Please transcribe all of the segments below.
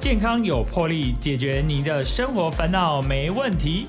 健康有魄力，解决你的生活烦恼没问题。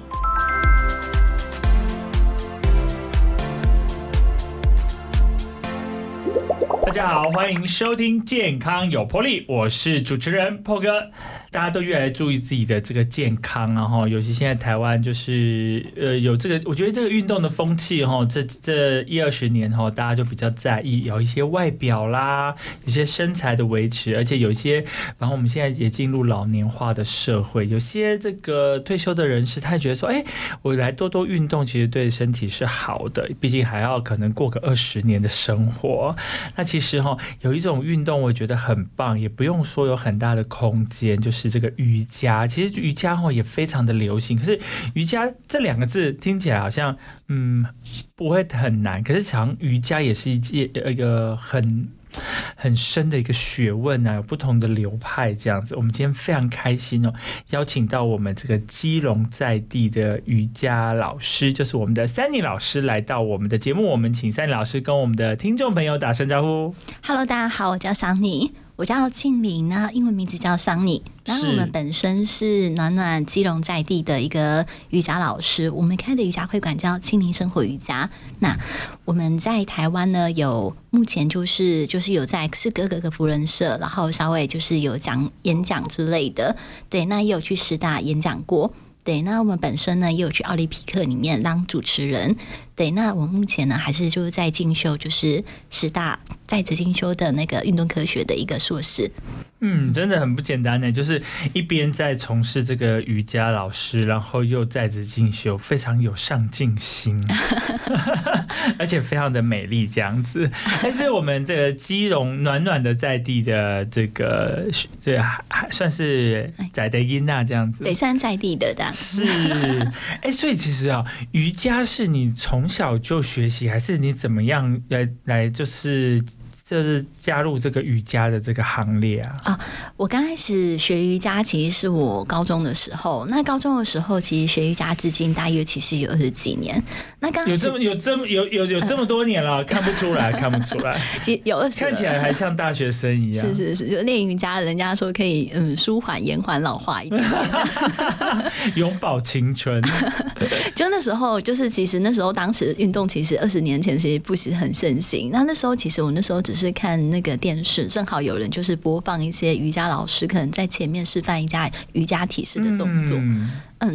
大家好，欢迎收听《健康有魄力》，我是主持人破哥。大家都越来越注意自己的这个健康啊，哈，尤其现在台湾就是呃有这个，我觉得这个运动的风气哈，这这一二十年哈，大家就比较在意有一些外表啦，有些身材的维持，而且有一些，然后我们现在也进入老年化的社会，有些这个退休的人士，他觉得说，哎，我来多多运动，其实对身体是好的，毕竟还要可能过个二十年的生活。那其实哈，有一种运动我觉得很棒，也不用说有很大的空间，就是。是这个瑜伽，其实瑜伽哦也非常的流行。可是瑜伽这两个字听起来好像嗯不会很难，可是常瑜伽也是一件一个很很深的一个学问啊，有不同的流派这样子。我们今天非常开心哦，邀请到我们这个基隆在地的瑜伽老师，就是我们的三妮老师来到我们的节目。我们请三妮老师跟我们的听众朋友打声招呼。Hello，大家好，我叫桑妮。我叫庆玲呢，英文名字叫桑尼。然后我们本身是暖暖基隆在地的一个瑜伽老师，我们开的瑜伽会馆叫庆玲生活瑜伽。那我们在台湾呢，有目前就是就是有在是各个个福人社，然后稍微就是有讲演讲之类的。对，那也有去师大演讲过。对，那我们本身呢也有去奥林匹克里面当主持人。对，那我目前呢还是就是在进修，就是师大在职进修的那个运动科学的一个硕士。嗯，真的很不简单呢，就是一边在从事这个瑜伽老师，然后又在职进修，非常有上进心，而且非常的美丽这样子。但是我们的基隆暖暖的在地的这个，这还算是在的音娜这样子，对，算在地的的。是，哎，所以其实啊，瑜伽是你从从小就学习，还是你怎么样来来就是？就是加入这个瑜伽的这个行列啊！啊，我刚开始学瑜伽其实是我高中的时候。那高中的时候，其实学瑜伽至今大约其实有二十几年。那刚有这么有这么有有有这么多年了，看不出来，看不出来，有二十，看起来还像大学生一样。是是是，就练瑜伽，人家说可以嗯舒缓延缓老化一点，永葆青春。就那时候，就是其实那时候当时运动其实二十年前其实不是很盛行。那那时候其实我那时候只是是看那个电视，正好有人就是播放一些瑜伽老师可能在前面示范一下瑜伽体式的动作。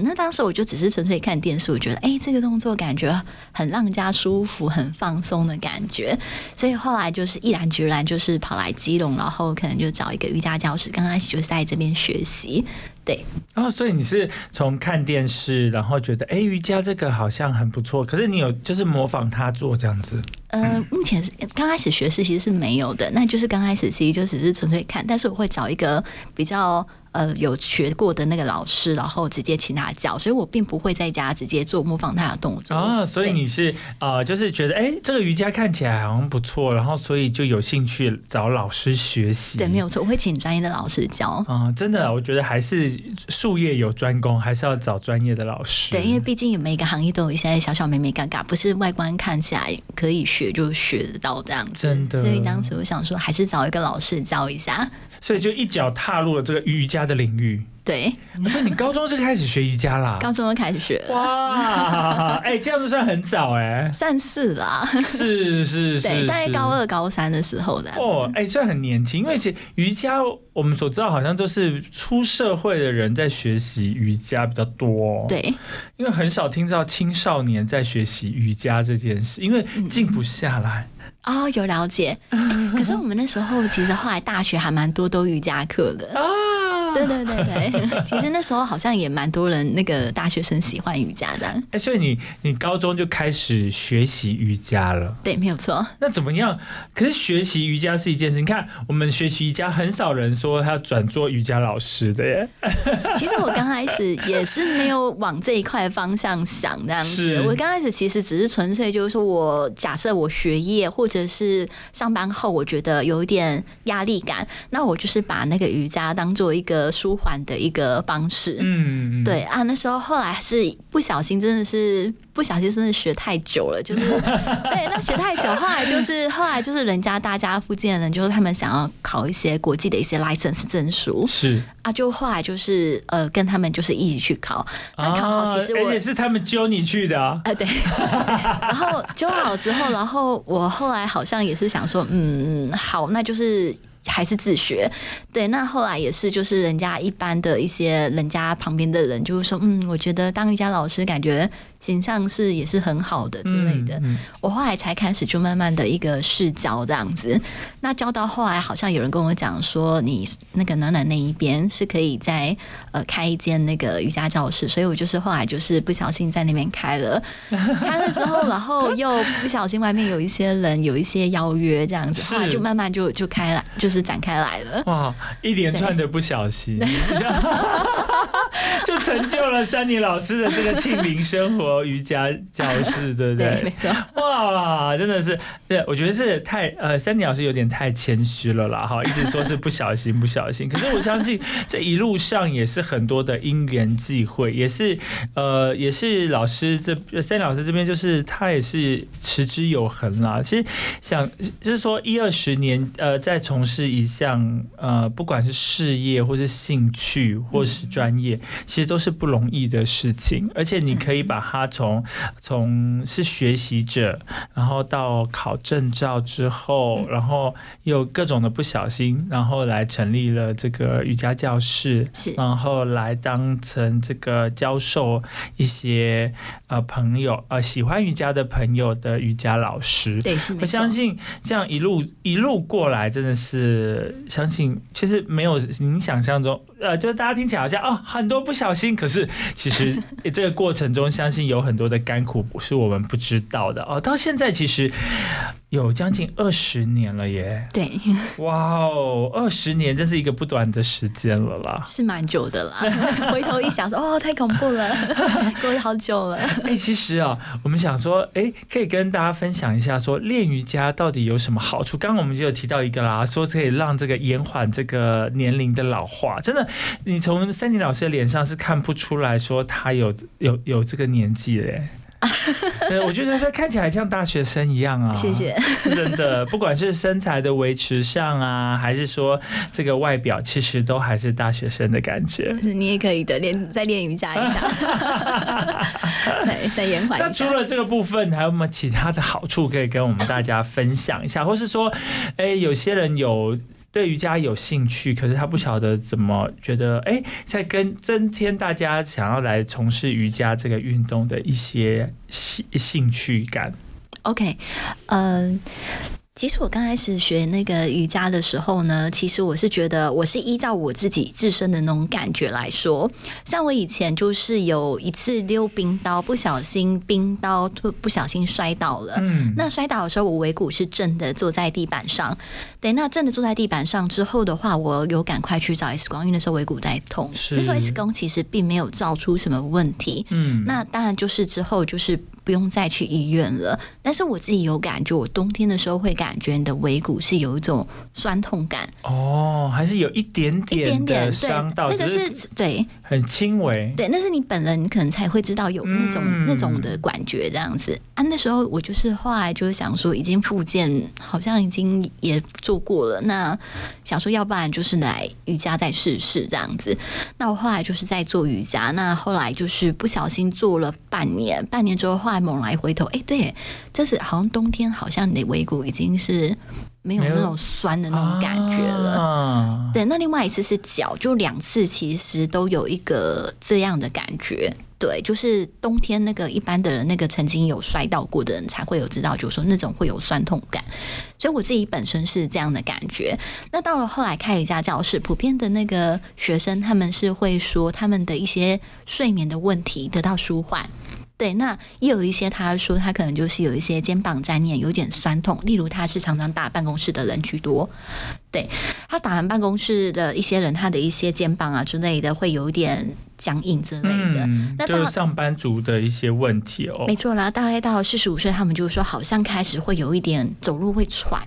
那当时我就只是纯粹看电视，我觉得哎，这个动作感觉很让人家舒服、很放松的感觉。所以后来就是毅然决然，就是跑来基隆，然后可能就找一个瑜伽教室，刚开始就是在这边学习。对，然后所以你是从看电视，然后觉得哎，瑜伽这个好像很不错，可是你有就是模仿他做这样子。呃，目前是刚开始学习其实是没有的，那就是刚开始其实就只是纯粹看，但是我会找一个比较呃有学过的那个老师，然后直接请他教，所以我并不会在家直接做模仿他的动作啊。所以你是呃，就是觉得哎，这个瑜伽看起来好像不错，然后所以就有兴趣找老师学习。对，没有错，我会请专业的老师教啊。真的，我觉得还是术业有专攻，还是要找专业的老师。对，因为毕竟每个行业都有一些小小美美尴尬，不是外观看起来可以学。就学得到这样子，真的。所以当时我想说，还是找一个老师教一下。所以就一脚踏入了这个瑜伽的领域。对，所以你高中就开始学瑜伽啦？高中就开始学。哇，哎，这样子算很早哎，算是啦。是是 是，对，大概高二高三的时候的。哦，哎，算很年轻，因为其实瑜伽我们所知道好像都是出社会的人在学习瑜伽比较多。对，因为很少听到青少年在学习瑜伽这件事，因为静不下来。哦，有了解。可是我们那时候其实后来大学还蛮多都瑜伽课的啊。对对对对，其实那时候好像也蛮多人那个大学生喜欢瑜伽的。哎，所以你你高中就开始学习瑜伽了？对，没有错。那怎么样？可是学习瑜伽是一件事。你看，我们学习瑜伽，很少人说他要转做瑜伽老师的耶。其实我刚开始也是没有往这一块方向想这样子。我刚开始其实只是纯粹就是说我假设我学业或者是上班后，我觉得有一点压力感，那我就是把那个瑜伽当做一个。个舒缓的一个方式。嗯，对啊，那时候后来是不小心，真的是不小心，真的学太久了，就是 对，那学太久，后来就是后来就是人家大家附近的人，就是他们想要考一些国际的一些 license 证书，是。啊，就后来就是呃跟他们就是一起去考，那考好其实而且是他们揪你去的啊，对，然后揪好之后，然后我后来好像也是想说，嗯，好，那就是。还是自学，对，那后来也是，就是人家一般的一些人家旁边的人，就是说，嗯，我觉得当瑜伽老师感觉。形象是也是很好的之类的，我后来才开始就慢慢的一个试教这样子。那教到后来，好像有人跟我讲说，你那个暖暖那一边是可以在呃开一间那个瑜伽教室，所以我就是后来就是不小心在那边开了，开了之后，然后又不小心外面有一些人有一些邀约这样子，后来就慢慢就就开了，就是展开来了。哇，一连串的不小心，就成就了三妮老师的这个庆龄生活。瑜伽教室，对不对？没错。哇，真的是，对，我觉得是太呃，三妮老师有点太谦虚了啦，哈，一直说是不小心，不小心。可是我相信这一路上也是很多的因缘际会，也是呃，也是老师这三妮老师这边就是他也是持之有恒啦。其实想就是说一二十年呃，在从事一项呃，不管是事业或是兴趣或是专业，其实都是不容易的事情，而且你可以把它。从从是学习者，然后到考证照之后，然后又各种的不小心，然后来成立了这个瑜伽教室，是，然后来当成这个教授一些呃朋友呃喜欢瑜伽的朋友的瑜伽老师。对，是我相信这样一路一路过来，真的是相信其实没有您想象中呃，就是大家听起来好像哦很多不小心，可是其实 这个过程中，相信有。有很多的甘苦是我们不知道的哦。到现在其实有将近二十年了耶。对，哇哦，二十年这是一个不短的时间了啦，是蛮久的啦。回头一想说，哦，太恐怖了，过了好久了。哎，其实啊，我们想说，哎，可以跟大家分享一下，说练瑜伽到底有什么好处？刚刚我们就有提到一个啦，说可以让这个延缓这个年龄的老化。真的，你从三妮老师的脸上是看不出来说他有有有这个年纪。记嘞，对，我觉得他看起来像大学生一样啊。谢谢，真的，不管是身材的维持上啊，还是说这个外表，其实都还是大学生的感觉。是你也可以的，练再练瑜伽一下，对，再延缓。那除了这个部分，还有没有其他的好处可以跟我们大家分享一下？或是说，哎，有些人有。对瑜伽有兴趣，可是他不晓得怎么觉得，哎，在跟增添大家想要来从事瑜伽这个运动的一些兴兴趣感。OK，嗯。其实我刚开始学那个瑜伽的时候呢，其实我是觉得我是依照我自己自身的那种感觉来说。像我以前就是有一次溜冰刀，不小心冰刀不不小心摔倒了。嗯，那摔倒的时候我尾骨是正的，坐在地板上。对，那正的坐在地板上之后的话，我有赶快去找 X 光，因为那时候尾骨在痛。那时候 X 光其实并没有照出什么问题。嗯，那当然就是之后就是。不用再去医院了，但是我自己有感觉，我冬天的时候会感觉你的尾骨是有一种酸痛感。哦，还是有一点点的伤到，那个是对，很轻微。对，那是你本人可能才会知道有那种那种的感觉这样子啊。那时候我就是后来就是想说，已经复健，好像已经也做过了，那想说要不然就是来瑜伽再试试这样子。那我后来就是在做瑜伽，那后来就是不小心做了半年，半年之后后来。猛来回头，哎，对，这是好像冬天，好像你的尾骨已经是没有那种酸的那种感觉了。对，那另外一次是脚，就两次其实都有一个这样的感觉。对，就是冬天那个一般的人，那个曾经有摔倒过的人才会有知道，就是说那种会有酸痛感。所以我自己本身是这样的感觉。那到了后来开瑜伽教室，普遍的那个学生他们是会说他们的一些睡眠的问题得到舒缓。对，那也有一些他说他可能就是有一些肩膀粘念，有点酸痛。例如他是常常打办公室的人居多，对他打完办公室的一些人，他的一些肩膀啊之类的会有一点僵硬之类的。那就是上班族的一些问题哦。没错啦，大概到四十五岁，他们就说好像开始会有一点走路会喘。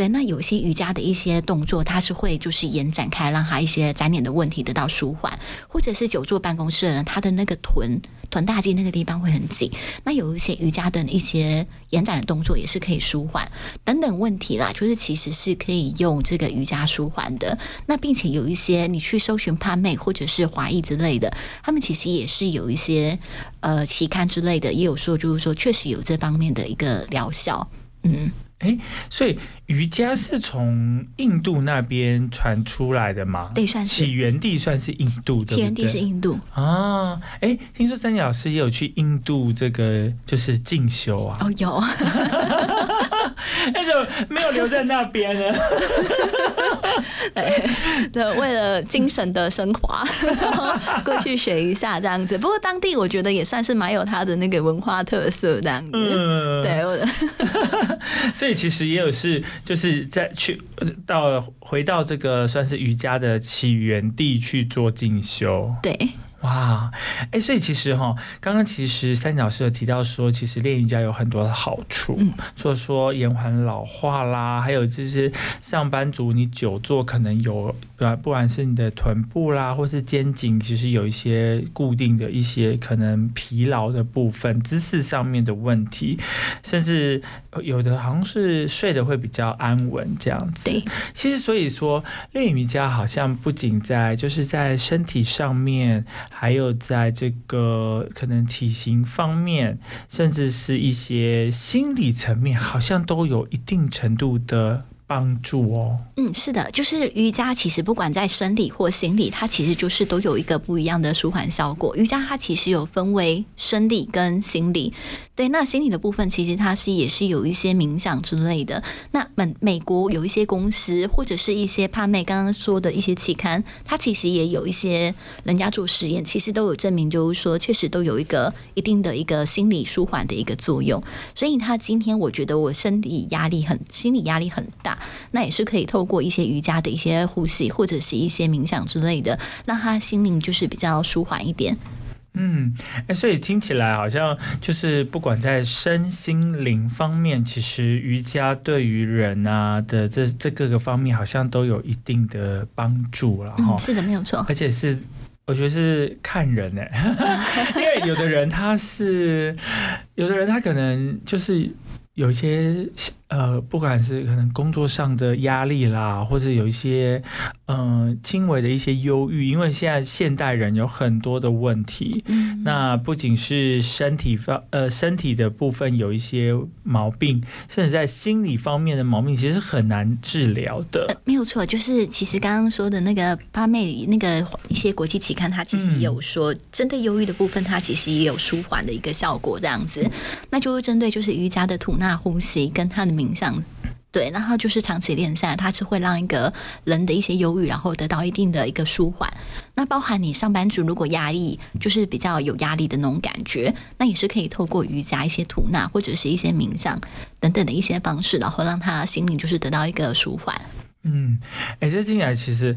对，那有些瑜伽的一些动作，它是会就是延展开，让他一些粘连的问题得到舒缓，或者是久坐办公室的人，他的那个臀臀大肌那个地方会很紧，那有一些瑜伽的一些延展的动作也是可以舒缓。等等问题啦，就是其实是可以用这个瑜伽舒缓的。那并且有一些你去搜寻帕妹或者是华裔之类的，他们其实也是有一些呃期刊之类的，也有说就是说确实有这方面的一个疗效，嗯。哎，所以瑜伽是从印度那边传出来的吗？对，算是起源地算是印度，起源地是印度啊。哎，听说三姐老师也有去印度这个就是进修啊？哦，有。那就没有留在那边呢？对，为了精神的升华，过去学一下这样子。不过当地我觉得也算是蛮有它的那个文化特色这样子。对，我所以其实也有是就是在去到回到这个算是瑜伽的起源地去做进修。对。哇，哎，所以其实哈，刚刚其实三角师有提到说，其实练瑜伽有很多的好处，除了说延缓老化啦，还有就是上班族你久坐可能有，对吧？不管是你的臀部啦，或是肩颈，其实有一些固定的一些可能疲劳的部分，姿势上面的问题，甚至有的好像是睡得会比较安稳这样子。对，其实所以说练瑜伽好像不仅在就是在身体上面。还有在这个可能体型方面，甚至是一些心理层面，好像都有一定程度的。帮助哦，嗯，是的，就是瑜伽，其实不管在生理或心理，它其实就是都有一个不一样的舒缓效果。瑜伽它其实有分为生理跟心理，对，那心理的部分其实它是也是有一些冥想之类的。那美美国有一些公司或者是一些帕妹刚刚说的一些期刊，它其实也有一些人家做实验，其实都有证明，就是说确实都有一个一定的一个心理舒缓的一个作用。所以他今天我觉得我身体压力很，心理压力很大。那也是可以透过一些瑜伽的一些呼吸，或者是一些冥想之类的，让他心灵就是比较舒缓一点。嗯，哎，所以听起来好像就是不管在身心灵方面，其实瑜伽对于人啊的这这各个方面，好像都有一定的帮助了哈。是的，没有错。而且是我觉得是看人哎，因为有的人他是，有的人他可能就是有一些。呃，不管是可能工作上的压力啦，或者有一些嗯轻微的一些忧郁，因为现在现代人有很多的问题，那不仅是身体方呃身体的部分有一些毛病，甚至在心理方面的毛病，其实很难治疗的。没有错，就是其实刚刚说的那个八妹那个一些国际期刊，它其实有说针对忧郁的部分，它其实也有舒缓的一个效果，这样子，那就是针对就是瑜伽的吐纳呼吸跟它的。冥想，对，然后就是长期练下，它是会让一个人的一些忧郁，然后得到一定的一个舒缓。那包含你上班族如果压力，就是比较有压力的那种感觉，那也是可以透过瑜伽、一些吐纳或者是一些冥想等等的一些方式，然后让他心灵就是得到一个舒缓。嗯，哎，这听起来其实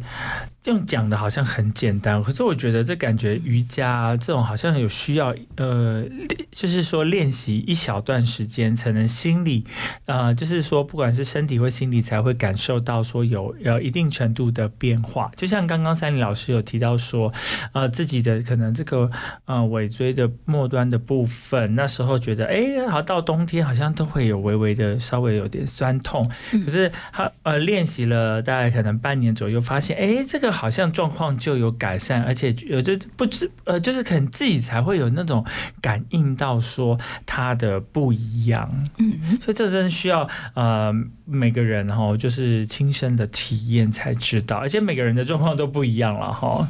用讲的好像很简单，可是我觉得这感觉瑜伽这种好像有需要，呃，就是说练习一小段时间才能心理，呃，就是说不管是身体或心理才会感受到说有呃一定程度的变化。就像刚刚三林老师有提到说，呃，自己的可能这个呃尾椎的末端的部分，那时候觉得哎，好到冬天好像都会有微微的稍微有点酸痛，可是他呃练习了。大概可能半年左右，发现哎，这个好像状况就有改善，而且有就不知呃，就是可能自己才会有那种感应到说他的不一样，嗯，所以这真的需要呃每个人哈，就是亲身的体验才知道，而且每个人的状况都不一样了哈。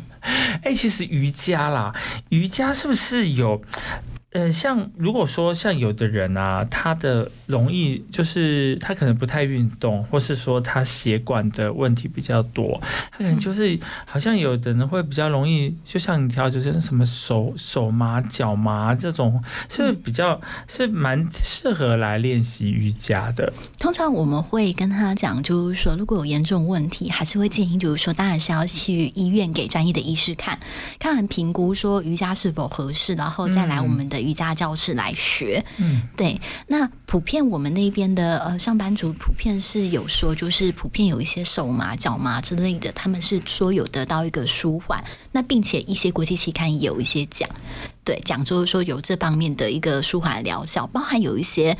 哎，其实瑜伽啦，瑜伽是不是有？呃，像如果说像有的人啊，他的容易就是他可能不太运动，或是说他血管的问题比较多，他可能就是好像有的人会比较容易，就像你挑就是什么手手麻、脚麻这种，是比较是蛮适合来练习瑜伽的。通常我们会跟他讲，就是说如果有严重问题，还是会建议就是说，当然是要去医院给专业的医师看，看完评估说瑜伽是否合适，然后再来我们的。瑜伽教室来学。嗯，对。那普遍我们那边的呃上班族普遍是有说，就是普遍有一些手麻、脚麻之类的，他们是说有得到一个舒缓。那并且一些国际期刊也有一些讲，对，讲就是说有这方面的一个舒缓疗效，包含有一些。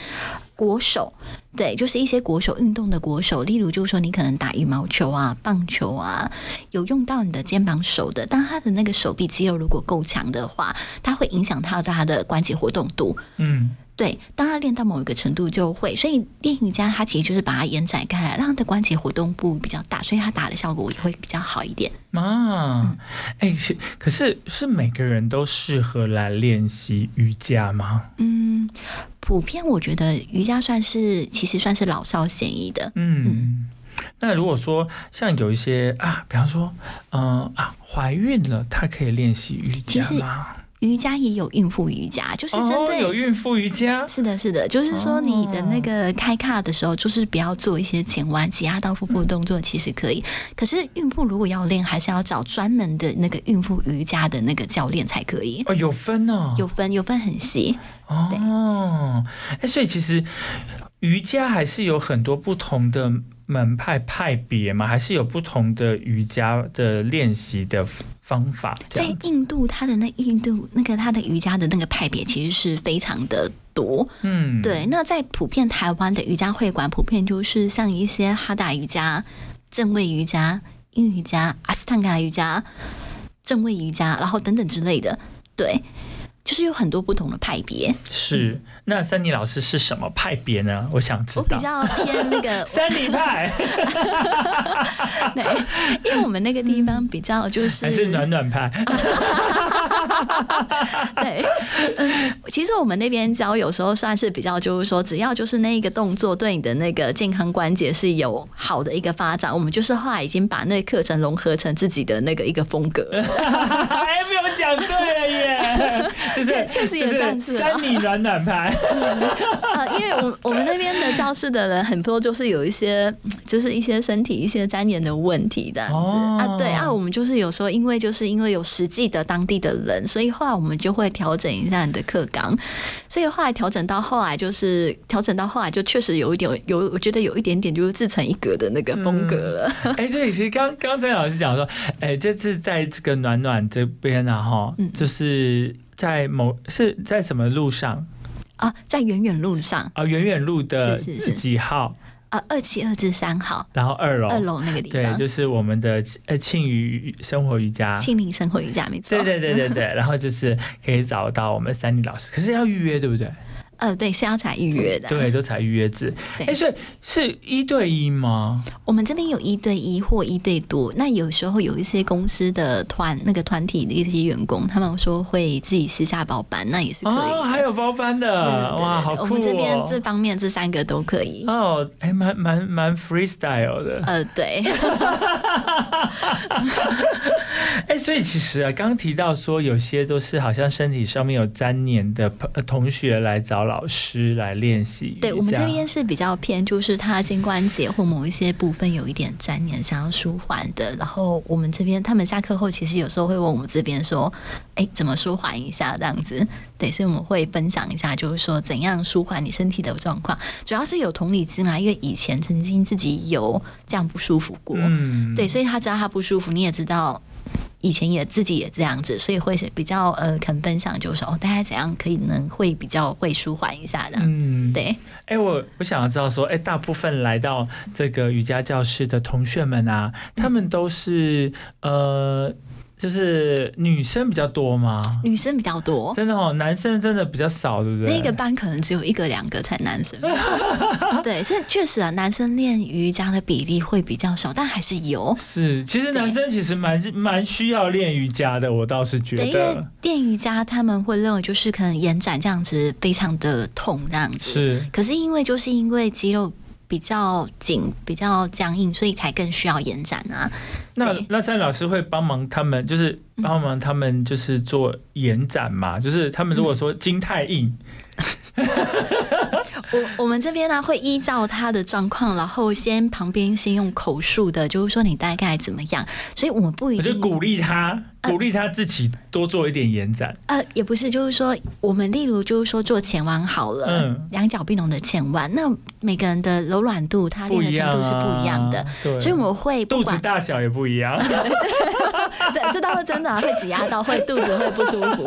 国手，对，就是一些国手运动的国手，例如就是说你可能打羽毛球啊、棒球啊，有用到你的肩膀手的，当他的那个手臂肌肉如果够强的话，它会影响他的他的关节活动度，嗯。对，当他练到某一个程度就会，所以练瑜伽它其实就是把它延展开来，让他的关节活动部比较大，所以他打的效果也会比较好一点。啊，哎，是可是是每个人都适合来练习瑜伽吗？嗯，普遍我觉得瑜伽算是其实算是老少咸宜的。嗯，那如果说像有一些啊，比方说，嗯啊，怀孕了，她可以练习瑜伽吗？瑜伽也有孕妇瑜伽，就是针对有孕妇瑜伽。是的，是的，就是说你的那个开卡的时候，就是不要做一些前弯、挤压到腹部的动作，其实可以。可是孕妇如果要练，还是要找专门的那个孕妇瑜伽的那个教练才可以。哦，有分哦，有分，有分很细。哦，哎，所以其实瑜伽还是有很多不同的。门派派别嘛，还是有不同的瑜伽的练习的方法。在印度，它的那印度那个它的瑜伽的那个派别其实是非常的多。嗯，对。那在普遍台湾的瑜伽会馆，普遍就是像一些哈达瑜伽、正位瑜伽、阴瑜伽、阿斯坦卡瑜伽、正位瑜伽，然后等等之类的。对。就是有很多不同的派别。是，那三妮老师是什么派别呢？我想知道。我比较偏那个 三妮派。对，因为我们那个地方比较就是还是暖暖派。对，嗯，其实我们那边教有时候算是比较，就是说只要就是那一个动作对你的那个健康关节是有好的一个发展，我们就是后来已经把那课程融合成自己的那个一个风格。哎，没有讲对了耶！确确实也算是三米暖暖牌，啊，因为我我们那边的教室的人很多，就是有一些就是一些身体一些粘连的问题这样子啊，对啊，我们就是有时候因为就是因为有实际的当地的人，所以后来我们就会调整一下你的课纲，所以后来调整到后来就是调整到后来就确实有一点有，我觉得有一点点就是自成一格的那个风格了。哎，对，其实刚刚才老师讲说，哎，这次在这个暖暖这边啊，哈，就是。在某是在什么路上？啊？在远远路上。啊，远远路的几号？啊？二七二至三号，然后二楼。二楼那个地方，对，就是我们的呃庆余生活瑜伽，庆龄生活瑜伽，没错，对对对对对，然后就是可以找到我们三妮老师，可是要预约，对不对？呃，对，是要采预约的，对，都采预约制。哎，所以是一对一吗？我们这边有一对一或一对多。那有时候有一些公司的团，那个团体的一些员工，他们说会自己私下包班，那也是可以。哦，还有包班的，哇，好酷！我们这边这方面这三个都可以。哦，哎，蛮蛮蛮 freestyle 的。呃，对。哎，所以其实啊，刚提到说有些都是好像身体上面有粘黏的同学来找老。师来练习，对我们这边是比较偏，就是他肩关节或某一些部分有一点粘黏，想要舒缓的。然后我们这边他们下课后，其实有时候会问我们这边说：“哎，怎么舒缓一下？”这样子，对，所以我们会分享一下，就是说怎样舒缓你身体的状况。主要是有同理心啦，因为以前曾经自己有这样不舒服过，嗯，对，所以他知道他不舒服，你也知道。以前也自己也这样子，所以会是比较呃肯分享，就是说，大家怎样可以能会比较会舒缓一下的。嗯，对。哎，我我想要知道说，哎，大部分来到这个瑜伽教室的同学们啊，他们都是呃。就是女生比较多吗？女生比较多，真的哦，男生真的比较少，对不对？那个班可能只有一个两个才男生。对，所以确实啊，男生练瑜伽的比例会比较少，但还是有。是，其实男生其实蛮蛮需要练瑜伽的，我倒是觉得。因为练瑜伽他们会认为就是可能延展这样子非常的痛这样子，是。可是因为就是因为肌肉比较紧、比较僵硬，所以才更需要延展啊。那那三老师会帮忙他们，就是帮忙他们就是做延展嘛，就是他们如果说筋太硬，我我们这边呢会依照他的状况，然后先旁边先用口述的，就是说你大概怎么样，所以我们不一定我就鼓励他，鼓励他自己多做一点延展。呃，也不是，就是说，我们例如就是说做前弯好了，嗯。两脚并拢的前弯，那每个人的柔软度，他练的程度是不一样的，所以我们会不肚子管大小也不一样。这这倒是真的、啊，会挤压到，会肚子会不舒服。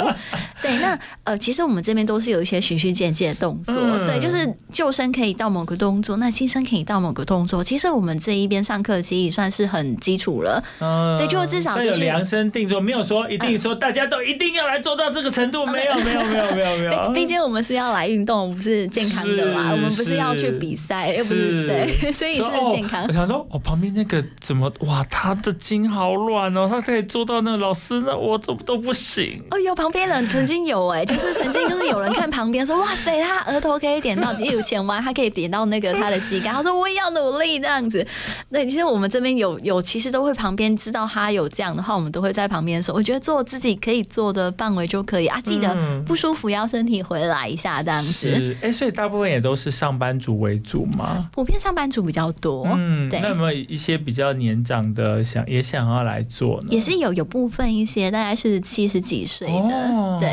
对，那呃，其实我们这边都是有一些循序渐进的动作，嗯对，就是救生可以到某个动作，那新生可以到某个动作。其实我们这一边上课其实也算是很基础了，嗯，对就至少就是量身定做，没有说一定说大家都一定要来做到这个程度，没有，没有，没有，没有，没有。毕竟我们是要来运动，不是健康的嘛，我们不是要去比赛，又不是是对，所以是健康我。想说，我旁边那个怎么哇，他的筋好软哦，他可以做到那个老师，那我怎么都不行。哦，有旁边人曾经有哎、就是曾经就是有人看旁边说，哇塞，他额头可以点到，例如前弯，他可以点到那个他的膝盖，他说我也要努力这样子。对，其实我们这边有 有，其实都会旁边知道他有这样的话，我们都会在旁边说，我觉得做自己可以做的范围就可以啊，记得嗯不舒服要身体回来一下这样子。是，哎、所以大部分也都是上班族为主嘛。普遍上班族比较多，嗯，对那有没有一些比较年长的想也想要来做呢？也是有有部分一些大概是七十几岁的，哦、对。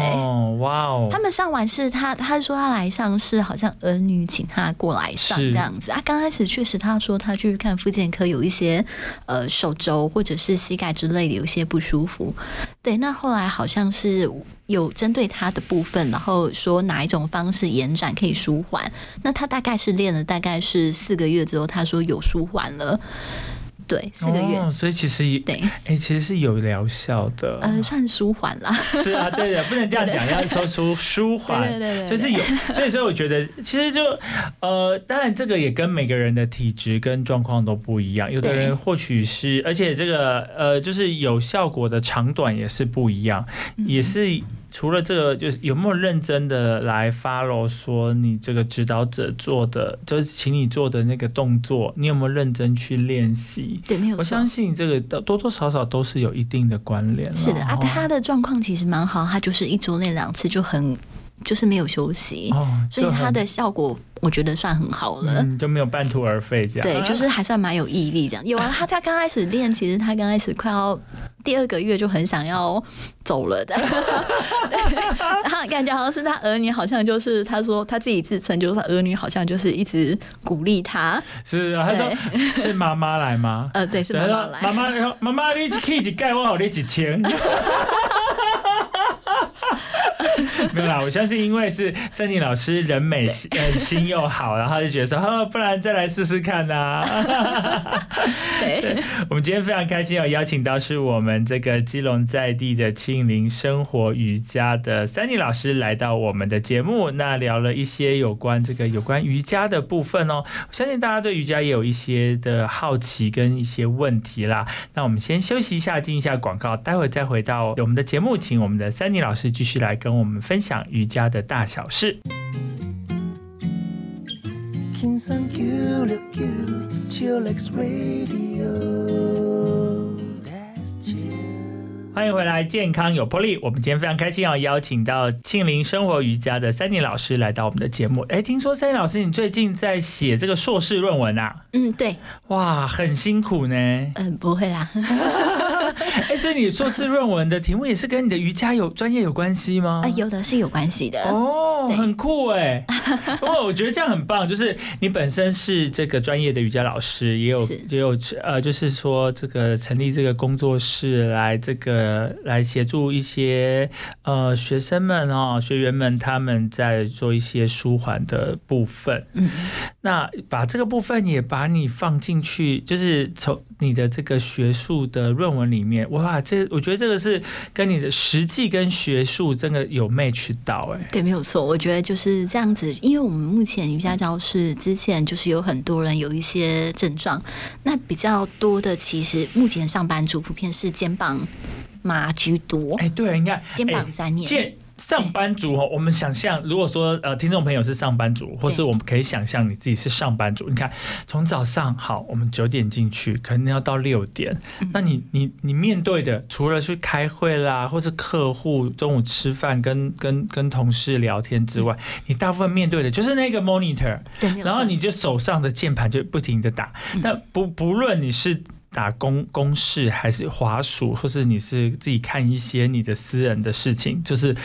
哇哦，他们上完是他，他说他来上是好像儿女请他过来上这样子啊。刚开始确实他说他去看复健科有一些呃手肘或者是膝盖之类的有一些不舒服，对。那后来好像是有针对他的部分，然后说哪一种方式延展可以舒缓。那他大概是练了大概是四个月之后，他说有舒缓了，对，四个月。哦，所以其实也对，哎、其实是有疗效的。呃，算舒缓啦。是啊，对的，不能这样讲，要说出舒缓，对对对对就是有，所以说我觉得其实就呃，当然这个也跟每个人的体质跟状况都不一样，有的人或许是，而且这个呃，就是有效果的长短也是不一样，嗯也是。除了这个，就是有没有认真的来 follow 说你这个指导者做的，就是请你做的那个动作，你有没有认真去练习？对，没有错我相。信这个多多少少都是有一定的关联了。是的啊，哦他的状况其实蛮好，他就是一周练两次就很，就是没有休息，哦，所以他的效果我觉得算很好了。嗯，就没有半途而废这样。对，就是还算蛮有毅力这样。有啊，他他刚开始练，其实他刚开始快要第二个月就很想要走了的，对，然后感觉好像是他儿女，好像就是他说他自己自称，就是他儿女好像就是一直鼓励他，是啊，他说是妈妈来吗？呃，对，是对妈妈来，妈妈，妈妈，你可以一盖，我好你几千。没有啦，我相信，因为是森尼老师人美心呃心又好，然后就觉得说，啊，不然再来试试看 呐、对，我们今天非常开心有邀请到是我们这个基隆在地的庆龄生活瑜伽的三妮老师来到我们的节目，那聊了一些有关这个有关瑜伽的部分哦。我相信大家对瑜伽也有一些的好奇跟一些问题啦。那我们先休息一下，进一下广告，待会再回到我们的节目，请我们的三妮老师继续来跟我们分享瑜伽的大小事。欢迎回来，健康有魄力。我们今天非常开心要邀请到庆龄生活瑜伽的三妮老师来到我们的节目。哎，听说三妮老师你最近在写这个硕士论文啊？嗯，对，哇，很辛苦呢。嗯，不会啦，哎，所以你硕士论文的题目也是跟你的瑜伽有专业有关系吗？啊，有的是有关系的，哦，很酷哎！不过我觉得这样很棒，就是你本身是这个专业的瑜伽老师，也有也有呃，就是说这个成立这个工作室来这个来协助一些呃学生们哦学员们他们在做一些舒缓的部分。嗯，那把这个部分也把你放进去，就是从你的这个学术的论文里面，哇，这我觉得这个是跟你的实际跟学术真的有 match 到哎、对，没有错。我觉得就是这样子，因为我们目前瑜伽教室之前就是有很多人有一些症状，那比较多的其实目前上班族普遍是肩膀麻居多，哎、对，你看肩膀哎三年。肩上班族哦，我们想象，如果说呃，听众朋友是上班族，或是我们可以想象你自己是上班族，你看从早上好，我们九点进去，可能要到六点，那你你你面对的除了去开会啦，或是客户中午吃饭跟跟跟同事聊天之外，你大部分面对的就是那个 monitor，对，然后你就手上的键盘就不停的打，那不不论你是打公公式还是滑鼠，或是你是自己看一些你的私人的事情，就是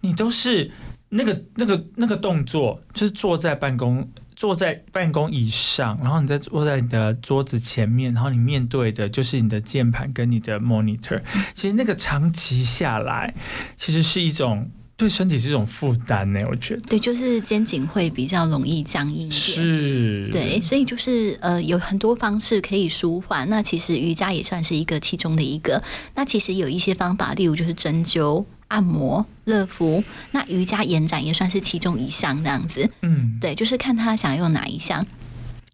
你都是那个那个那个动作，就是坐在办公。坐在办公椅上，然后你在坐在你的桌子前面，然后你面对的就是你的键盘跟你的 monitor。其实那个长期下来，其实是一种对身体是一种负担呢。我觉得对，就是肩颈会比较容易僵硬一点。是，对，所以就是呃，有很多方式可以舒缓。那其实瑜伽也算是一个其中的一个。那其实有一些方法，例如就是针灸、按摩、热敷。那瑜伽延展也算是其中一项这样子。嗯，对，就是看他想用哪一项。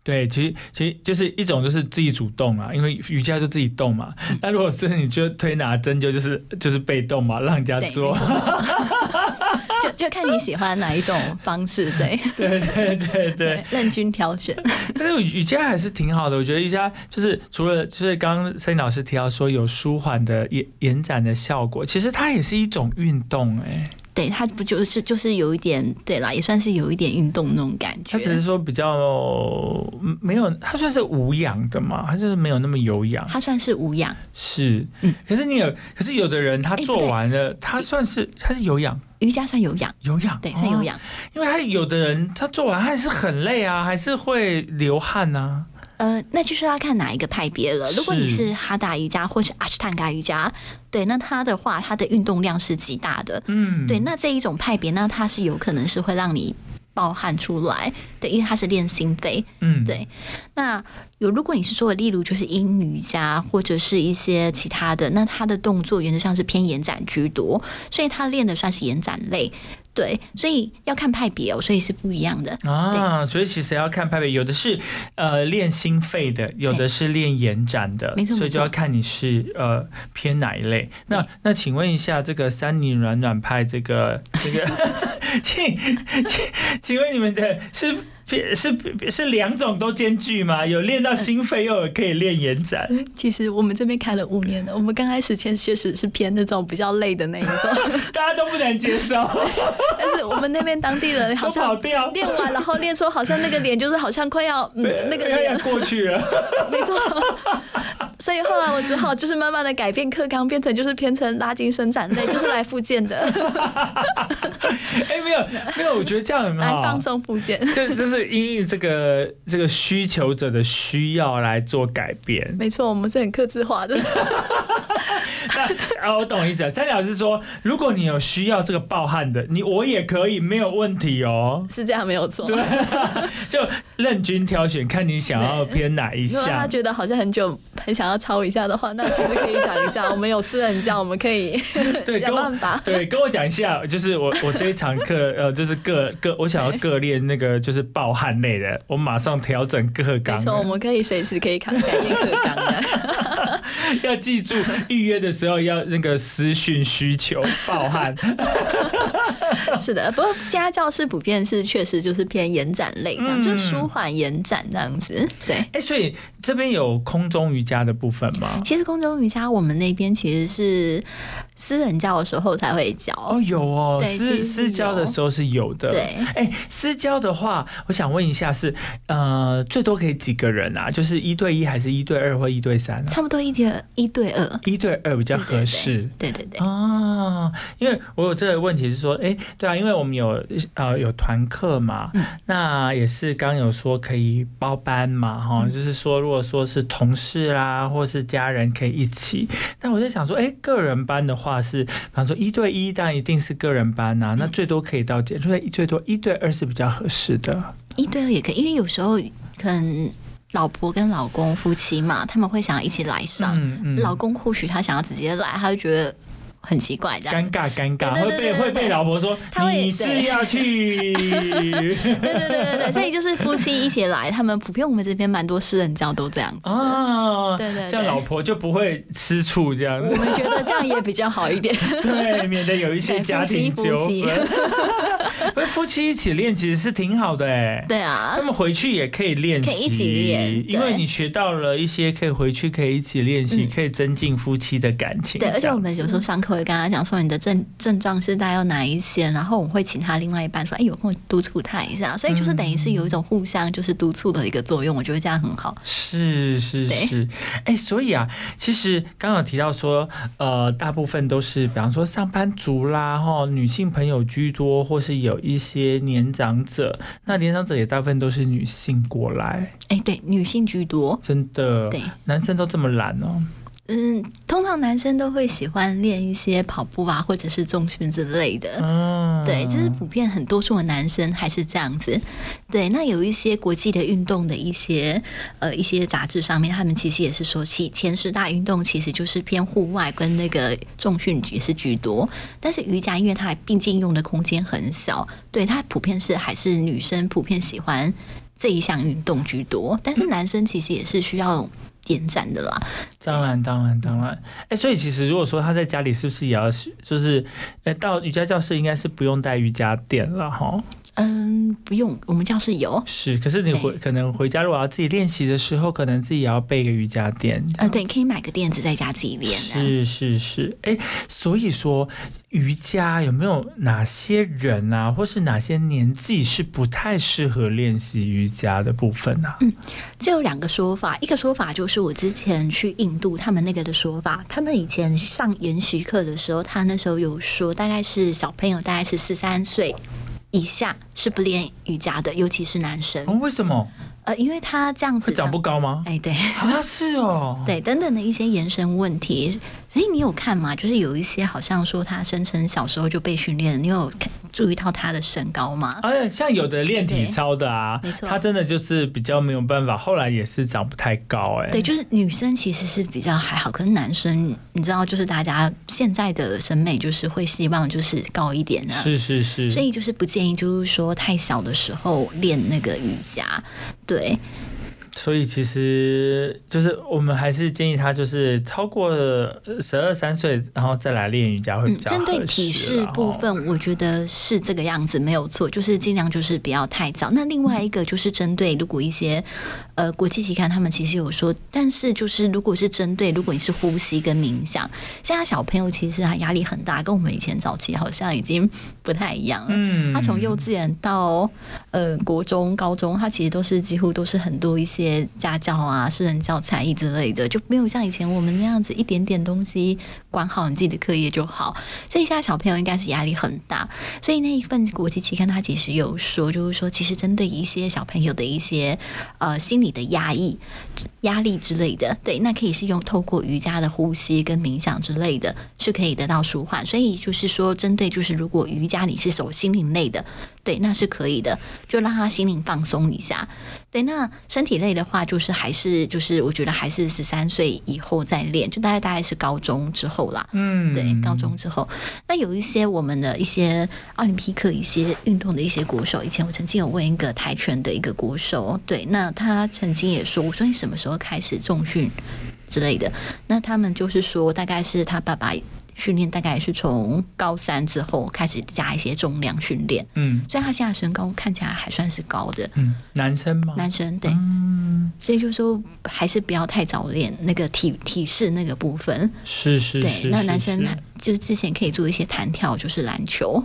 对，其实其实就是一种就是自己主动啊，因为瑜伽就自己动嘛。嗯那如果是你就推拿针灸，就是就是被动嘛，让人家，做 就就看你喜欢哪一种方式。对对对对对，，任君挑选。但是瑜伽还是挺好的。我觉得瑜伽就是除了就是刚刚森老师提到说有舒缓的延延展的效果，其实它也是一种运动哎、对，它不就是就是有一点对啦，也算是有一点运动那种感觉。它只是说比较嗯没有，它算是无氧的嘛，还是没有那么有氧？它算是无氧，是，嗯可是你有，可是有的人他做完了，他算是他是有氧，瑜伽算有氧，有氧，对，算有哦氧。因为他有的人他做完还是很累啊，还是会流汗啊。呃，那就是要看哪一个派别了。如果你是是哈达瑜伽或是阿斯坦嘎瑜伽，对，那它的话，它的运动量是极大的。嗯，对，那这一种派别呢，它是有可能是会让你暴汗出来，对，因为它是练心肺。嗯，对那有，如果你是说的，例如就是阴瑜伽或者是一些其他的，那它的动作原则上是偏延展居多，所以它练的算是延展类。对，所以要看派别哦，所以是不一样的。啊，所以其实要看派别，有的是呃练心肺的，有的是练延展的，没错所以就要看你是呃偏哪一类。那那请问一下，这个三尼软软派这个这个，请请请问你们的是是是两种都兼具吗？有练到心肺，又有可以练延展？其实我们这边开了五年了，我们刚开始确确实是偏那种比较累的那一种，大家都不能接受，但是我们那边当地人好像掉，练完，然后练出好像那个脸就是好像快要嗯那个要要脸，过去了。没错。所以后来我只好就是慢慢的改变课纲，变成就是偏成拉筋伸展类，就是来复健的，哎，没有没有，我觉得这样很好来放。松复健。这这是因应这个这个需求者的需要来做改变。没错，我们是很克制化的。那啊，我懂意思了。三老师说，如果你有需要这个暴汗的，你我也可以，没有问题哦。是这样没有错。对 就任君挑选，看你想要偏哪一如果他。觉得好像很久很想要抄一下的话，那其实可以讲一下，我们有私人教，我们可以 对，想办法。对，跟我讲一下，就是我我这一堂课，呃，就是各各，我想要各练那个就是暴汗类的，我马上调整各纲没。错，我们可以随时可以改改变课纲的。要记住，预约的时候要那个私讯需求暴汗。是的，不过家教是普遍是确实就是偏延展类，这样、嗯就是舒缓延展这样子。对，哎、所以这边有空中瑜伽的部分吗？其实空中瑜伽我们那边其实是私人教的时候才会教。哦，有哦，私私教的时候是有的。对，哎、私教的话，我想问一下是，呃，最多可以几个人啊？就是一对一，还是一对二或一对三啊？差不多一点一对二，一对二比较对对合适。对对对，哦，因为我有这个问题是说，哎、对啊，因为我们有呃有团课嘛，嗯那也是刚有说可以包班嘛，哈、嗯就是说如果说是同事啦或是家人可以一起，但我在想说，哎、个人班的话是，比方说一对一，当然一定是个人班呐、嗯那最多可以到几，所以最多一对二是比较合适的。一对二也可以，因为有时候可能老婆跟老公夫妻嘛，他们会想要一起来上。嗯嗯老公或许他想要直接来，他就觉得很奇怪的。尴尬尴尬，会被会被老婆说他会你是要去，对对对对对，所以就是夫妻一起来，他们普遍我们这边蛮多私人教都这样子。啊，对对对。这样老婆就不会吃醋这样子，我们觉得这样也比较好一点。对，免得有一些家庭纠纷。夫妻一起。练其实是挺好的哎，对啊。他，们回去也可以练习，可以一起练因为你学到了一些，可以回去可以一起练习，嗯。可以增进夫妻的感情。对，而且我们有时候上课会跟他讲说你的症症状是大概有哪一些，然后我们会请他另外一半说，哎，有空督促他一下，所以就是等于是有一种互相就是督促的一个作用，我觉得这样很好。是是是，哎、所以啊，其实刚刚有提到说，呃，大部分都是，比方说上班族啦，哈，女性朋友居多，或是有一些年长者，那年长者也大部分都是女性过来，哎，对，女性居多。真的，对，男生都这么懒哦，嗯，通常男生都会喜欢练一些跑步啊，或者是重训之类的。嗯，对，这是普遍很多数的男生还是这样子。对，那有一些国际的运动的一些呃一些杂志上面，他们其实也是说，其前十大运动其实就是偏户外跟那个重训也是居多。但是瑜伽因为它毕竟用的空间很小，对它普遍是还是女生普遍喜欢这一项运动居多，但是男生其实也是需要延展的啦。当然，当然，当然。哎、所以其实如果说他在家里，是不是也要就是，呃，到瑜伽教室应该是不用带瑜伽垫了哈？嗯，不用，我们教室有。是，可是你回可能回家如果要自己练习的时候，可能自己也要备个瑜伽垫。呃，对，可以买个垫子在家自己练的。是是是，哎、所以说瑜伽有没有哪些人啊，或是哪些年纪是不太适合练习瑜伽的部分呢啊？这有两个说法，一个说法就是我之前去印度，他们那个的说法，他们以前上研习课的时候，他那时候有说，大概是小朋友大概是十三岁以下是不练瑜伽的，尤其是男生，哦，为什么呃，因为他这样子会长不高吗？哎，对啊，是哦，对，等等的一些延伸问题。所以你有看吗？就是有一些好像说他声称小时候就被训练，你有看注意到他的身高吗？而且像有的练体操的啊，没错。他真的就是比较没有办法，后来也是长不太高哎、对，就是女生其实是比较还好，可是男生你知道，就是大家现在的审美就是会希望就是高一点的，是是是，所以就是不建议就是说太小的时候练那个瑜伽，对所以其实就是我们还是建议他就是超过十二三岁，然后再来练瑜伽会比嗯，较针对体式部分，我觉得是这个样子没有错，就是尽量就是不要太早。那另外一个就是针对如果一些呃国际期刊他们其实有说，但是就是如果是针对如果你是呼吸跟冥想，现在小朋友其实他压力很大，跟我们以前早期好像已经不太一样了。嗯他从幼稚园到呃国中、高中，他其实都是几乎都是很多一些些家教啊、私人教才艺之类的，就没有像以前我们那样子一点点东西管好你自己的课业就好。所以现在小朋友应该是压力很大。所以那一份国际期刊，它其实有说，就是说其实针对一些小朋友的一些呃心理的压抑、压力之类的，对，那可以是用透过瑜伽的呼吸跟冥想之类的，是可以得到舒缓。所以就是说，针对就是如果瑜伽你是走心灵类的，对，那是可以的，就让他心灵放松一下。对，那身体类的话，就是还是就是我觉得还是十三岁以后再练，就大概大概是高中之后啦。嗯对，高中之后，那有一些我们的一些奥林匹克一些运动的一些国手，以前我曾经有问一个跆拳的一个国手，对，那他曾经也说，我说你什么时候开始重训之类的？那他们就是说，大概是他爸爸训练，大概是从高三之后开始加一些重量训练，嗯所以他现在身高看起来还算是高的嗯，男生吗？男生，对，嗯，所以就说还是不要太早练那个体体式那个部分。是是对，是，那男生他就是之前可以做一些弹跳，就是篮球。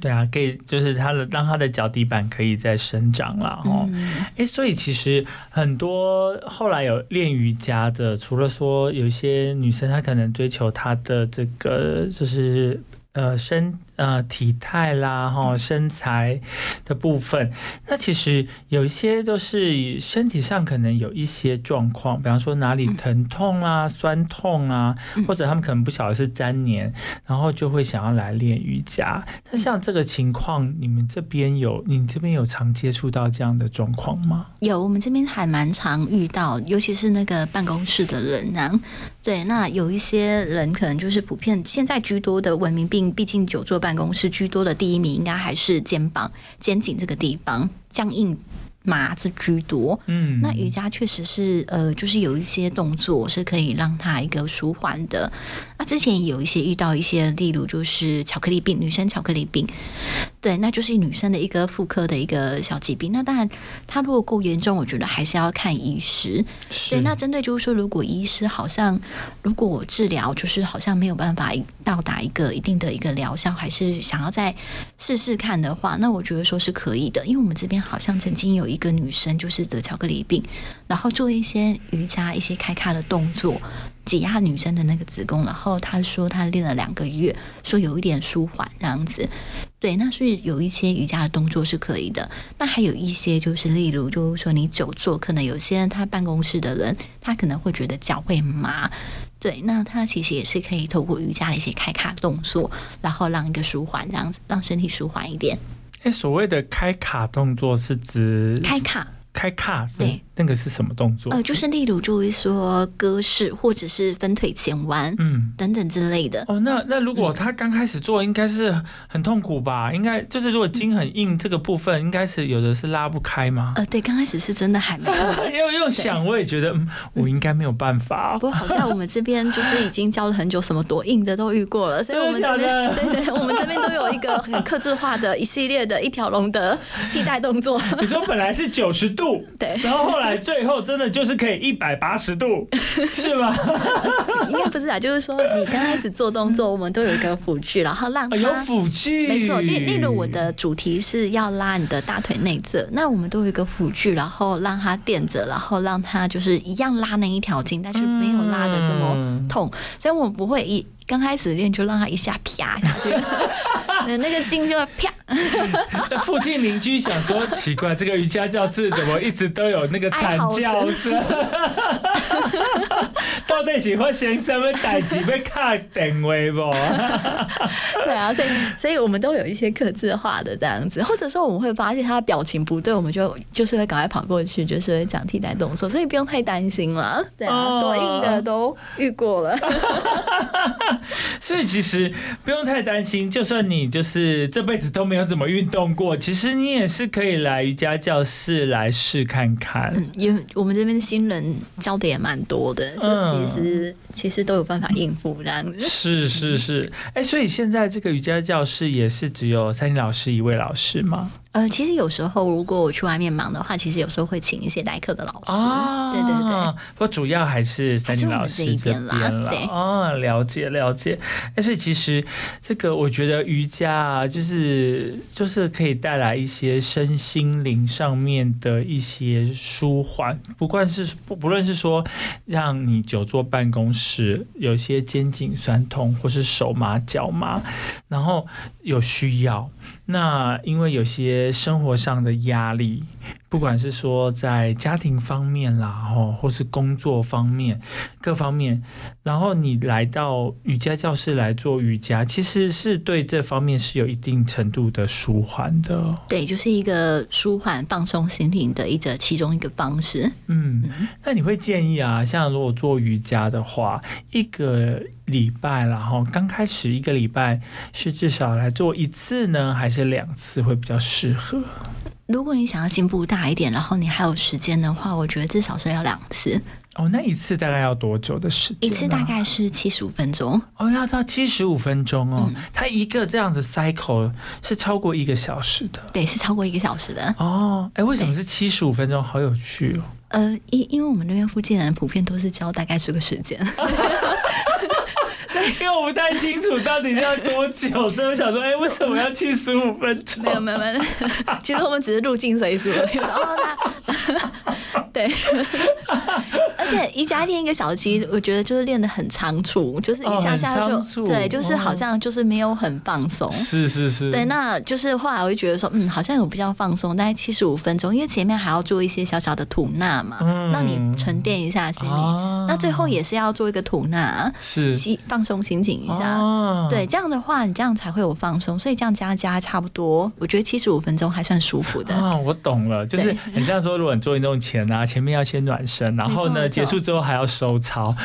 对啊，可以就是它的让它的脚底板可以再生长了。哦。嗯，哎、所以其实很多后来有练瑜伽的，除了说有一些女生她可能追求她的这个就是呃身呃体态啦哈身材的部分，那其实有一些都是身体上可能有一些状况，比方说哪里疼痛啊、酸痛啊，嗯。或者他们可能不晓得是粘黏，然后就会想要来练瑜伽。那像这个情况，你们这边有你这边有常接触到这样的状况吗？有我们这边还蛮常遇到，尤其是那个办公室的人呢、对，那有一些人可能就是普遍现在居多的文明病，毕竟久坐办公室居多的第一名应该还是肩膀、肩颈这个地方僵硬。麻子居多，嗯，那瑜伽确实是呃，就是有一些动作是可以让它一个舒缓的。那之前也有一些遇到一些，例如就是巧克力病，女生巧克力病，对，那就是女生的一个妇科的一个小疾病。那当然，它如果够严重，我觉得还是要看医师。对，那针对就是说，如果医师好像如果我治疗就是好像没有办法到达一个一定的一个疗效，还是想要再试试看的话，那我觉得说是可以的，因为我们这边好像曾经有一一个女生就是得巧克力病，然后做一些瑜伽、一些开卡的动作，挤压女生的那个子宫，然后她说她练了两个月，说有一点舒缓这样子。对，那所以有一些瑜伽的动作是可以的。那还有一些就是例如，就是说你久坐，可能有些人他办公室的人，他可能会觉得脚会麻。对，那他其实也是可以透过瑜伽的一些开卡动作，然后让一个舒缓这样子，让身体舒缓一点。哎，所谓的开卡动作是指开卡，开卡对。那个是什么动作？呃，就是例如就是说鸽式，或者是分腿前弯，嗯，等等之类的。哦，那那如果他刚开始做，应该是很痛苦吧？应该就是如果筋很硬，这个部分应该是有的是拉不开吗？呃，对，刚开始是真的还没有。因为用想，我也觉得，嗯，我应该没有办法。不过好在我们这边就是已经教了很久，什么多硬的都遇过了，所以我们这边对 对，我们这边都有一个很克制化的一系列的一条龙的替代动作。你说本来是九十度，对，然后后来。最后真的就是可以一百八十度，是吗？应该不是啊，就是说你刚开始做动作，我们都有一个辅具，然后让它有辅具，没错。就例如我的主题是要拉你的大腿内侧，那我们都有一个辅具，然后让它垫着，然后让它就是一样拉那一条筋，但是没有拉的这么痛，所以我们不会一。刚开始练就让他一下啪下去，那个筋就会啪。附近邻居想说奇怪，这个瑜伽教室怎么一直都有那个惨叫声？到底喜欢先生么代志被卡定位不？对啊，所以所以我们都有一些克制化的这样子，或者说我们会发现他的表情不对，我们就就是会赶快跑过去，就是会讲替代动作，所以不用太担心了。对啊，多硬的都遇过了。所以其实不用太担心，就算你就是这辈子都没有怎么运动过，其实你也是可以来瑜伽教室来试看看。嗯，因为我们这边的新人教的也蛮多的，就其实其实都有办法应付这样子。是是是，哎，所以现在这个瑜伽教室也是只有三星老师一位老师吗？呃，其实有时候如果我去外面忙的话，其实有时候会请一些代课的老师。哦，对对对。不过主要还是三林老师这边啦。对，哦，了解了解。哎，所以其实这个我觉得瑜伽啊，就是就是可以带来一些身心灵上面的一些舒缓，不管是不不论是说让你久坐办公室有些肩颈酸痛，或是手麻脚麻，然后有需要。那因为有些生活上的压力。不管是说在家庭方面啦，哦，或是工作方面各方面，然后你来到瑜伽教室来做瑜伽，其实是对这方面是有一定程度的舒缓的。对，就是一个舒缓、放松心灵的一个其中一个方式。嗯，那你会建议啊，像如果做瑜伽的话，一个礼拜然后刚开始一个礼拜是至少来做一次呢，还是两次会比较适合？如果你想要进步大一点，然后你还有时间的话，我觉得至少是要两次。哦，那一次大概要多久的时间？一次大概是七十五分钟。哦，要到七十五分钟哦。它一个这样子 cycle 是超过一个小时的。对，是超过一个小时的。哦，哎，为什么是七十五分钟？好有趣哦。呃，因因为我们那边附近人普遍都是教大概这个时间。因为我不太清楚到底要多久，所以我想说，哎，为什么要七十五分钟？没有没有没有，其实我们只是入境随俗而已。对，而且瑜伽练一个小时，我觉得就是练的很仓促，就是一下下就对，就是好像就是没有很放松。是是是。对，那就是后来我就觉得说，嗯，好像有比较放松，大概七十五分钟，因为前面还要做一些小小的吐纳嘛，让你沉淀一下心里。那最后也是要做一个吐纳，是放松心情一下。对，这样的话你这样才会有放松，所以这样加加差不多，我觉得七十五分钟还算舒服的。啊，我懂了，就是你这样说，如果你做运动前啊。啊，前面要先暖身，然后呢，结束之后还要收操。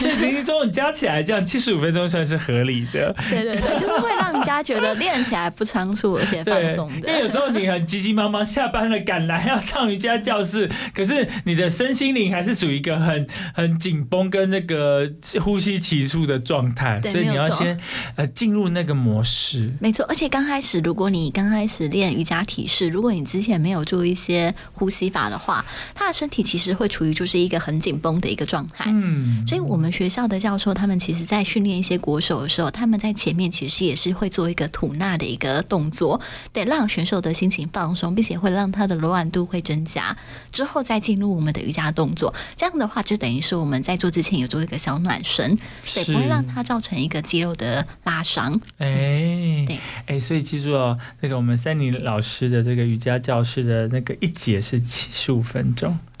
所以平均中你加起来这样七十五分钟算是合理的。对对对，就是会让人家觉得练起来不仓促，而且放松的因为有。时候你很急急忙忙下班了赶来要上瑜伽教室，可是你的身心灵还是属于一个很很紧绷跟那个呼吸急促的状态，对所以你要先呃进入那个模式。没错，而且刚开始，如果你刚开始练瑜伽体式，如果你之前没有做一些呼吸法的话，他的身体其实会处于就是一个很紧绷的一个状态。嗯，所以，我们学校的教授他们其实在训练一些国手的时候，他们在前面其实也是会做一个吐纳的一个动作，对，让选手的心情放松，并且会让他的柔软度会增加。之后再进入我们的瑜伽动作，这样的话就等于是我们在做之前有做一个小暖身，对，是不会让它造成一个肌肉的拉伤。哎，对哎，所以记住哦，那个我们三妮老师的这个瑜伽教室的那个一节是七十五分钟。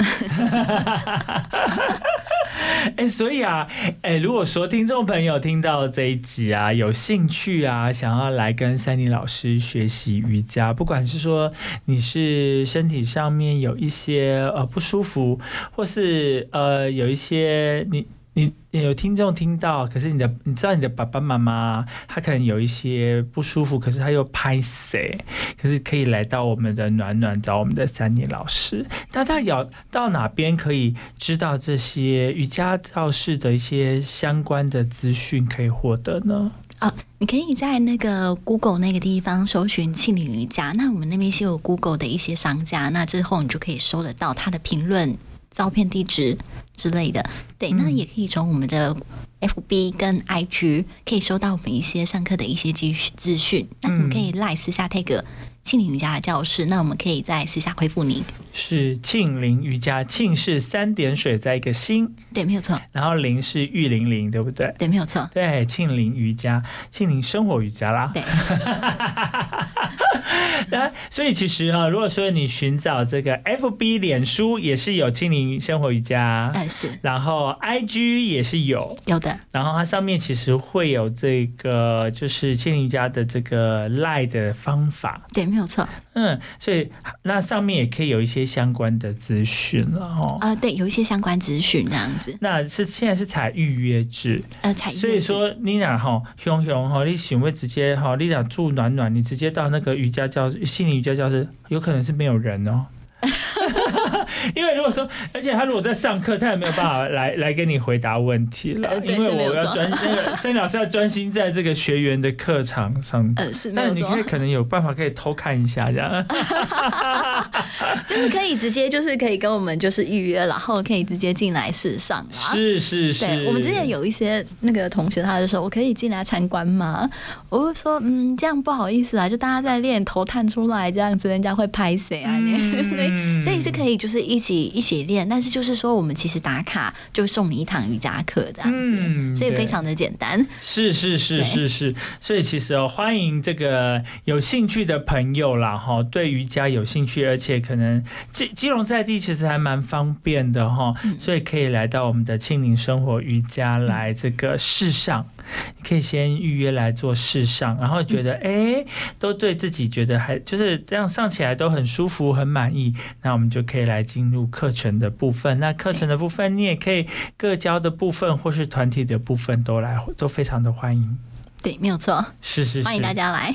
哎，所以啊，哎，如果说听众朋友听到这一集啊，有兴趣啊，想要来跟三妮老师学习瑜伽，不管是说你是身体上面有一些呃不舒服，或是呃有一些你你你有听众听到，可是你的你知道你的爸爸妈妈他可能有一些不舒服，可是他又拍谁，可是可以来到我们的暖暖找我们的三妮老师。那他有到哪边可以知道这些瑜伽教室的一些相关的资讯可以获得呢？哦，你可以在那个 Google 那个地方搜寻庆龄瑜伽，那我们那边是有 Google 的一些商家，那之后你就可以搜得到他的评论、照片、地址之类的。对，那嗯也可以从我们的 FB 跟 IG 可以收到我们一些上课的一些资讯资讯。那你们可以赖私下 tag 庆龄瑜伽的教室，那我们可以在私下回复您。是庆龄瑜伽，庆是三点水在一个心，对，没有错，然后龄是玉玲玲，对不对？对，没有错，对，庆龄瑜伽，庆龄生活瑜伽啦。对，那所以其实啊，如果说你寻找这个 FB 脸书也是有庆龄生活瑜伽，呃，是。然后 IG 也是有，有的，然后它上面其实会有这个就是庆龄瑜伽的这个赖的方法，对，没有错，嗯，所以那上面也可以有一些相关的资讯了哦。呃，对，有一些相关资讯这样子，那是现在是采预约制，呃，采所以说你俩哈熊熊哈，你想会直接哈，你俩住暖暖，你直接到那个瑜伽教室，心理瑜伽教室，有可能是没有人哦。因为如果说，而且他如果在上课，他也没有办法来来跟你回答问题了，呃因为我要专那个森老师要专心在这个学员的课堂上。呃，是没有错但你可以，可能有办法可以偷看一下这样，就是可以直接就是可以跟我们就是预约，然后可以直接进来试上啦。是是是。对，我们之前有一些那个同学，他就说：“我可以进来参观吗？”我就说：“嗯，这样不好意思啊，就大家在练，头探出来这样子，人家会拍谁啊？你、嗯所以是可以就是一起一起练，但是就是说我们其实打卡就送你一堂瑜伽课这样子，嗯所以非常的简单。是是是是是，所以其实哦，欢迎这个有兴趣的朋友啦，哈，对瑜伽有兴趣，而且可能基基隆在地其实还蛮方便的哈，嗯。所以可以来到我们的庆龄生活瑜伽来这个试上，你可以先预约来做试上，然后觉得哎、诶都对自己觉得还就是这样上起来都很舒服很满意，那我们就可以来进入课程的部分。那课程的部分你也可以各教的部分或是团体的部分都来都非常的欢迎。对，没有错，是是是，欢迎大。家来。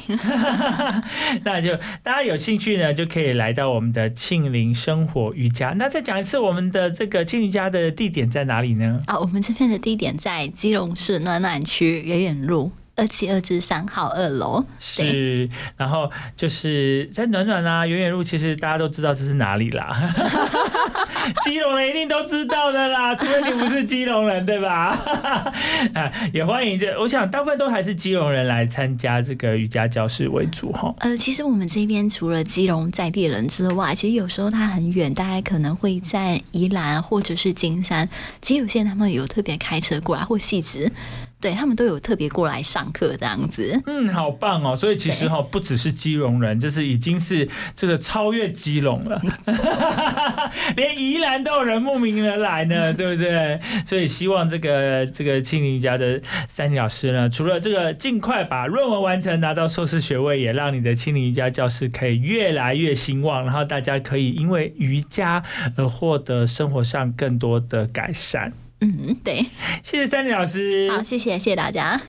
那就大家有兴趣呢，就可以来到我们的庆林生活瑜伽。那再讲一次，我们的这个庆瑜伽的地点在哪里呢？啊，我们这边的地点在基隆市暖暖区远远路二七二至三号二楼。是，然后就是在暖暖啊、远远路，其实大家都知道这是哪里啦。基隆人一定都知道的啦，除非你不是基隆人，对吧？啊，也欢迎这，我想大部分都还是基隆人来参加这个瑜伽教室为主哈。呃，其实我们这边除了基隆在地人之外，其实有时候他很远，大概可能会在宜兰或者是金山，其实有些人他们有特别开车过来或细致，对他们都有特别过来上课这样子。嗯，好棒哦！所以其实哈、不只是基隆人，就是已经是这个超越基隆了。连宜兰都有人慕名而来呢，对不对？所以希望这个这个庆龄瑜伽的三妮老师呢，除了这个尽快把论文完成，拿到硕士学位，也让你的庆林瑜伽教室可以越来越兴旺，然后大家可以因为瑜伽而获得生活上更多的改善。嗯，对，谢谢三林老师，好，谢谢，谢谢大家。